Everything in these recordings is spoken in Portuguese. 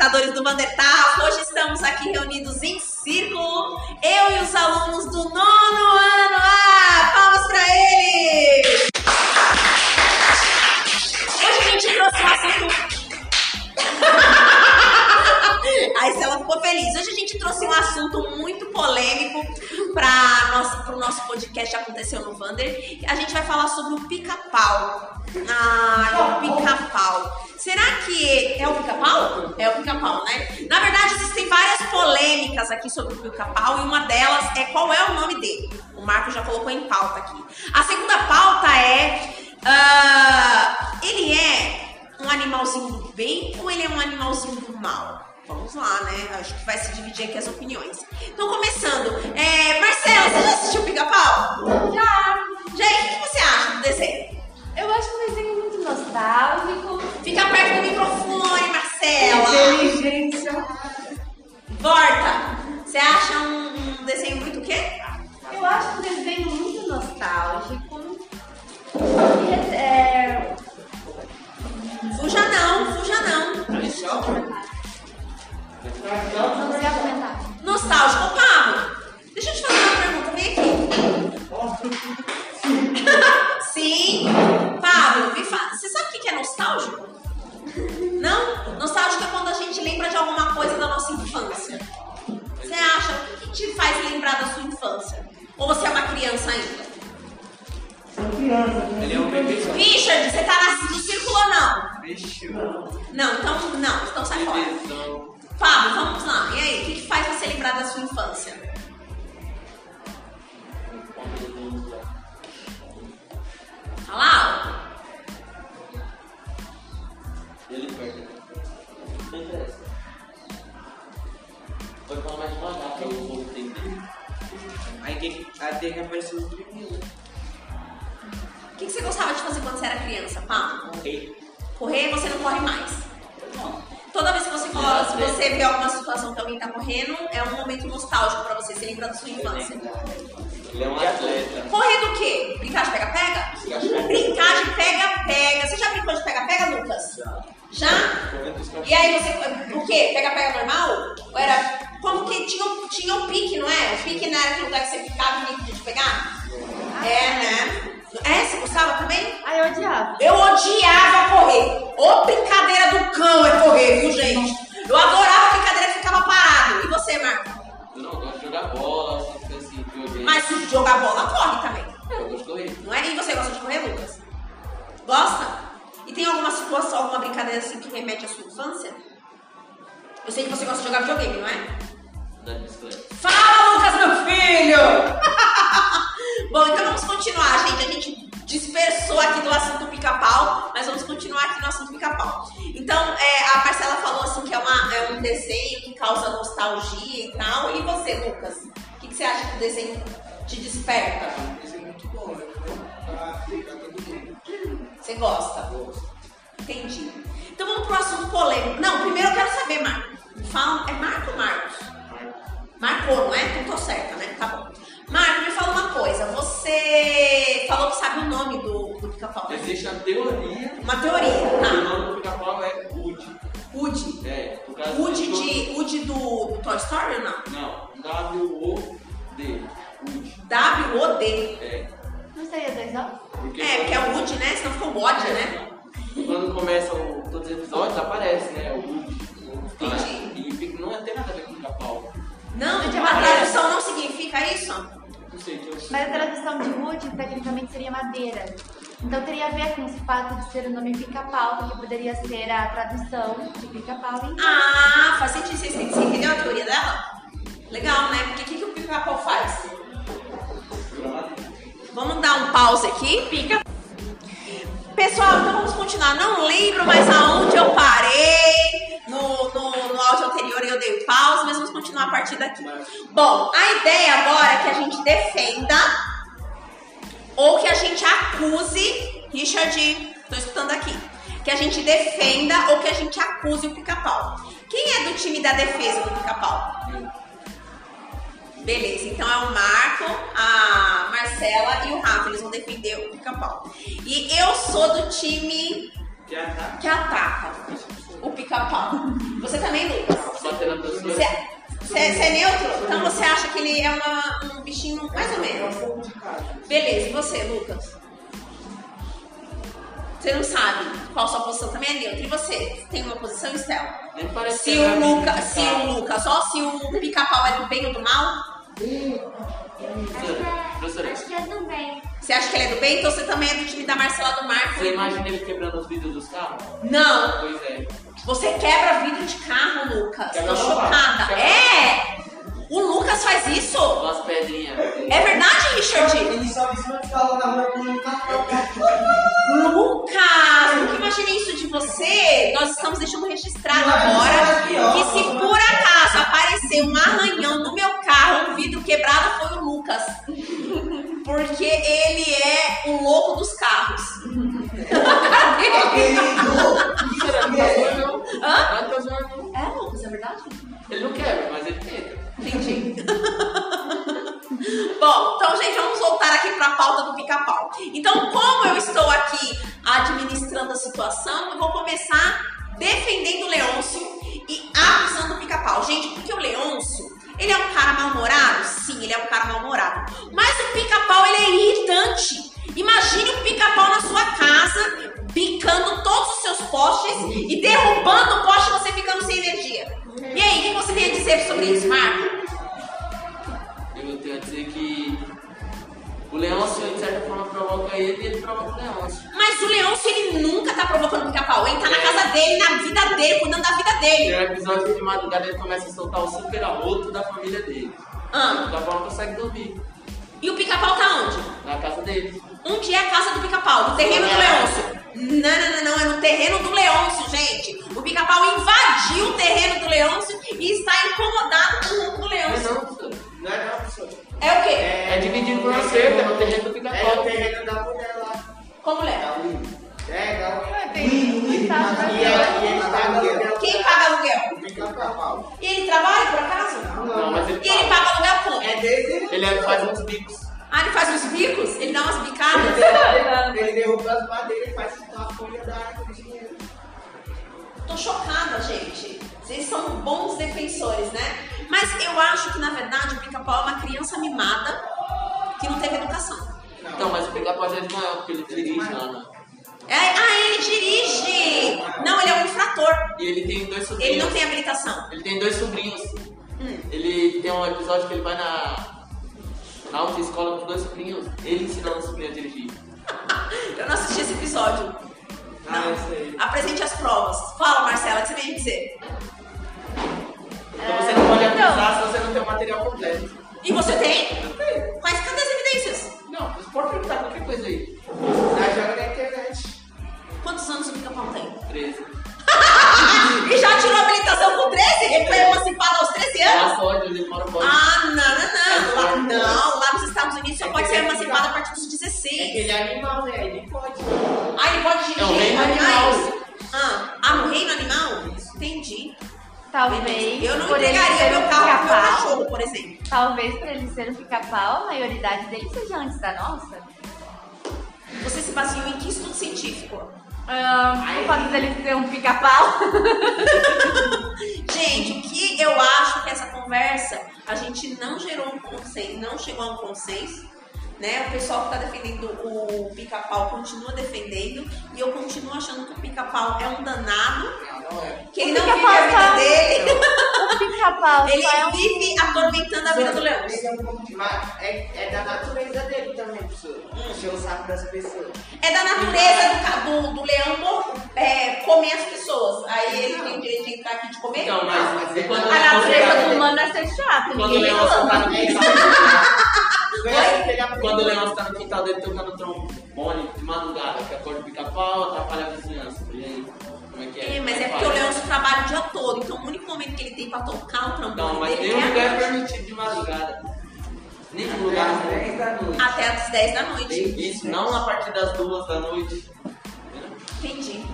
telespectadores do Vandertaf. Hoje estamos aqui reunidos em círculo, eu e os alunos do nono ano. Ah, palmas pra eles! Hoje a gente trouxe um assunto. Aí se ela ficou feliz. Hoje a gente trouxe um assunto muito polêmico para o nosso podcast Aconteceu no Vander. A gente vai falar sobre o pica-pau. Ah, o pica-pau. Será que é o pica-pau? É o pica-pau, né? Na verdade, existem várias polêmicas aqui sobre o pica-pau e uma delas é qual é o nome dele. O Marco já colocou em pauta aqui. A segunda pauta é. ah, ele é um animalzinho do bem ou ele é um animalzinho do mal? Vamos lá, né? Acho que vai se dividir aqui as opiniões. Então, começando. É, Marcela, você já assistiu Pica-Pau? Já! Nostálgico, Pablo. Deixa eu te fazer uma pergunta, vem aqui. Sim. Pablo, me fala. Você sabe o que é nostálgico? Não? Nostálgico é quando a gente lembra de alguma coisa da nossa infância. Você acha? O que, te faz lembrar da sua infância? Ou você é uma criança ainda? Ele é um bebê. Richard, você tá no círculo ou não? Não, então não, então sai fora. Fábio, vamos lá. E aí, o que, que faz você lembrar da sua infância? Fala alto. Ele perde. Não interessa. Pode falar mais devagar pra o povo entender. Aí tem, que aparecer os meninos. O que, que você gostava de fazer quando você era criança, Pablo? Ok. Correr, você não corre mais. Toda vez que você, coloca, se você vê alguma situação que alguém tá correndo, é um momento nostálgico pra você, você lembra da sua infância. Ele é um atleta. Correr do quê? Brincar de pega-pega? Brincar de pega-pega. Você já brincou de pega-pega, Lucas? Já? E aí você. O quê? Pega-pega normal? Ou era. Como que tinha, um- tinha um pique, não é? O pique não era aquele lugar que você ficava e ninguém de pegar? É, né? É, você gostava também? Ah, eu odiava. Eu odiava correr. Ô brincadeira do cão é correr, viu, gente? Eu adorava a brincadeira que ficava parado. E você, Marco? Eu não gosto de jogar bola, essas coisas assim, videogame. Mas se jogar bola, corre também. Eu gosto de correr. Não é? E você gosta de correr, Lucas? Gosta? E tem alguma situação, alguma brincadeira assim que remete à sua infância? Eu sei que você gosta de jogar videogame, não é? Bicicleta. Fala, Lucas, meu filho! Bom, então vamos continuar, gente. A gente dispersou aqui do assunto pica-pau, mas vamos continuar aqui no assunto pica-pau. Então, é, a Marcela falou assim que é, uma- é um desenho que causa nostalgia e tal. E você, Lucas? O que, que você acha que o desenho te desperta? É muito bom, né? Você gosta? Entendi. Então vamos pro assunto polêmico. Não, primeiro eu quero saber, Marco. Fala, é Marco ou Marcos? Marcou, não é? Então tô certa, sabe o nome do, do pica-pau, né? Existe a teoria Uma teoria. que o Tá. nome do pica-pau é Woody. Woody. É, por causa Woody do- de. Woody do, do Toy Story ou não? Não, W-O-D. Woody. W-O-D. É. Não seria dois ó? Porque É, porque é o Woody, né? Senão ficou Woody, né? Quando começa o, todos os episódios, aparece, né? O Woody. Entendi. E não tem nada a ver com pica-pau. Não, é a tradução não significa isso? Que Mas a tradução de Wood tecnicamente seria madeira. Então teria a ver com esse fato de ser o nome pica-pau, porque poderia ser a tradução de pica-pau em Ah, faz sentido. Você, entendeu a teoria dela? Legal, né? Porque o que, que o pica-pau faz? Vamos dar um pause aqui. Pica. Pessoal, então vamos continuar. Não lembro mais aonde continuar a partir daqui. Bom, a ideia agora é que a gente defenda ou que a gente acuse. Richard, tô escutando aqui. Que a gente defenda ou que a gente acuse o pica-pau. Quem é do time da defesa do pica-pau? Beleza, então é o Marco, a Marcela e o Rafa. Eles vão defender o pica-pau. E eu sou do time Que ataque. que ataca. o pica-pau. Você também, Lucas? Você você- você é neutro? Então você acha que ele é uma- um bichinho mais ou É um menos? pouco de cada. Beleza, e você, Lucas? Você não sabe qual sua posição também é neutra. E você? Tem uma posição, parece Se é o Lucas, se o Lucas, só se o pica-pau é do bem ou do mal? Professora, Acho que é do bem. Você acha que ele é do bem? Então você também é do time da Marcela do Marco. Você imagina ele quebrando os vidros dos carros? Não! Pois é. Você quebra vidro de carro, Lucas. Quebra Tô chocada. quebra. É! Lucas faz isso? As pedrinhas. É verdade, Richard? Ele só me fala na rua com um café. Lucas, nunca imaginei isso de você. Nós estamos deixando registrado agora ó. que se por acaso aparecer um arranhão no meu carro, um vidro quebrado foi o Lucas. Porque ele é o louco dos carros. Tá. Hã? Tá zoando não. É, Lucas, é verdade? Ele não quebra, gente, vamos voltar aqui para a pauta do pica-pau. Então, como eu estou aqui administrando a situação, eu vou começar defendendo o Leôncio e acusando o pica-pau. Gente, porque o Leôncio, ele é um cara mal-humorado? Sim, ele é um cara mal-humorado. Mas o pica-pau, ele é irritante. Imagine um pica-pau na sua casa, picando todos os seus postes e derrubando o poste e você ficando sem energia. E aí, o que você tem a dizer sobre isso, Marco? Que o Leôncio, de certa forma, provoca ele e ele provoca o Leôncio. Mas o Leôncio, ele nunca tá provocando pica-pau. Ele tá na casa dele, na vida dele, cuidando da vida Tem dele. um episódio que de madrugada ele começa a soltar o super arroto da família dele. Ah, Da forma consegue dormir e o pica-pau tá onde? na casa dele. Onde é a casa do pica-pau? No terreno do Leôncio. Não, não, não, não, é no terreno do Leôncio, gente. O pica-pau invadiu o terreno do Leôncio e está incomodado com o Não é Leôncio. É o quê? É dividido por acerto, é no terreno do É o pica-pau. terreno da mulher lá. Como é? Da. É, da ele tá aluguel. Quem paga aluguel? Fica pau. E ele trabalha, por acaso? Não, mas ele E ele paga. paga aluguel como? É dele. Ele é- faz uns bicos. Ah, ele faz uns bicos? Ele dá umas bicadas? Ele derruba as madeiras e faz uma folha da árvore de dinheiro. Tô chocada, gente. Vocês são bons defensores, né? Mas eu acho que, na verdade, o pica-pau é uma criança mimada que não teve educação. Então, mas o pica-pau já é de maior, porque ele dirige lá, né? É, ah, ele dirige! Não, ele é um infrator. E ele tem dois sobrinhos. Ele não tem habilitação. Ele tem dois sobrinhos. Hum. Ele tem um episódio que ele vai na, na autoescola com dois sobrinhos, ele ensinando o sobrinho a dirigir. Eu não assisti esse episódio. Ah, eu sei. Apresente as provas. Fala, Marcela, o que você a dizer? E você tem? Quais cadê as evidências? Não, você pode perguntar qualquer coisa aí. Ah, joga na internet. Quantos anos o pica-pau tem? 13. E já tirou a habilitação com 13? Ele foi emancipado aos 13 anos? Lá pode, ele mora pode. Ah, não, não, não. Lá, não, lá nos Estados Unidos só pode ser emancipado a partir dos É 16. que ele é animal, né? Ele pode. Talvez. Eu não por entregaria meu um carro pro meu cachorro, por exemplo. Talvez por ele ser um pica-pau, a maioridade dele seja antes da nossa. Você se baseou em que estudo científico? Ah, o fato dele ser um pica-pau. Gente, o que eu acho que essa conversa a gente não gerou um consenso, não chegou a um consenso, né? O pessoal que tá defendendo o pica-pau continua defendendo e eu continuo achando que o pica-pau é um danado, Não, não é. que ele O não vive pica-pau a vida tá- dele, O pica-pau ele é um vive atormentando a vida do leão. Ele é um pouco demais. É, é da natureza dele também, professor. Hum. Encher o saco das pessoas. É da natureza do, do, do leão é, comer as pessoas. Aí ele tem o direito de entrar aqui de comer? Então, mas, mas quando A o natureza do humano é ser chato, Quando o ninguém reclama. no Quando o Leôncio tá no quintal dele tocando trombone de madrugada, que acorda o pica-pau, atrapalha a vizinhança. E aí, como é que é? É, mas é porque o Leôncio trabalha o dia todo, então o único momento que ele tem pra tocar o trombone Não, mas dele nenhum é lugar é permitido de madrugada. Nenhum lugar Às é 10 da noite. até às 10 da noite. Isso, não a partir das duas da noite. Entendi.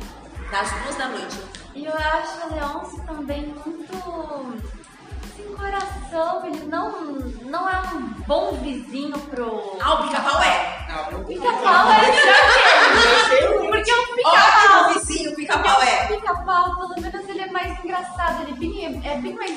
Das duas da noite. E eu acho o Leôncio também muito sem coração. Ele bom vizinho pro. Ah, o pica-pau é. Não, não Pica-pau é ele. Porque o Ótimo pica-pau. vizinho, o pica-pau é. O pica-pau, pelo menos é bem mais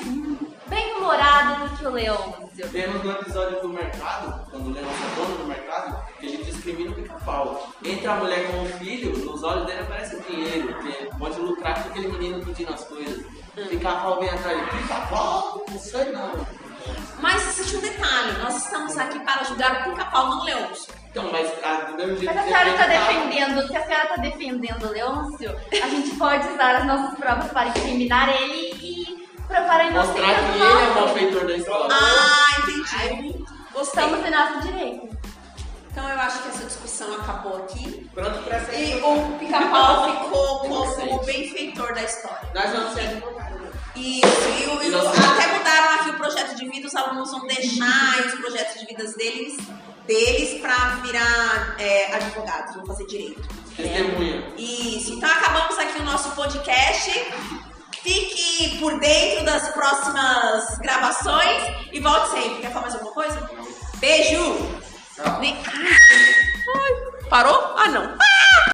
bem humorado do que o Leôncio. Temos no episódio do mercado, quando o Leão é dono do mercado, que ele discrimina o pica-pau. Entra a mulher com o filho, nos olhos dele aparece dinheiro, que pode lucrar com aquele menino pedindo as coisas. Pica-pau vem atrás pica-pau, não sei não. Mas existe um detalhe, nós estamos aqui para julgar o pica-pau, não o Leôncio. Então, mas ah, do mesmo jeito Mas a senhora está tá- defendendo, se a senhora está defendendo o Leôncio, a gente pode usar as nossas provas para incriminar ele e provar a inocência Mostrar que do ele é o malfeitor da história. Ah, entendi. Gostei. Estamos em nosso direito. Então eu acho que essa discussão acabou aqui. Pronto pra ser E o pica-pau ficou como Inocente. benfeitor da história. Nós vamos ser advogados. Isso, e, o- e o- até mudaram aqui o projeto de vida, os alunos vão deixar os projetos de vidas deles, deles para virar é, advogados, vão fazer direito. Testemunha. Isso, então acabamos aqui o nosso podcast. Fique por dentro das próximas gravações e volte sempre. Quer falar mais alguma coisa? Beijo! Tchau. Nem- Ai, parou? Ah, não. Ah!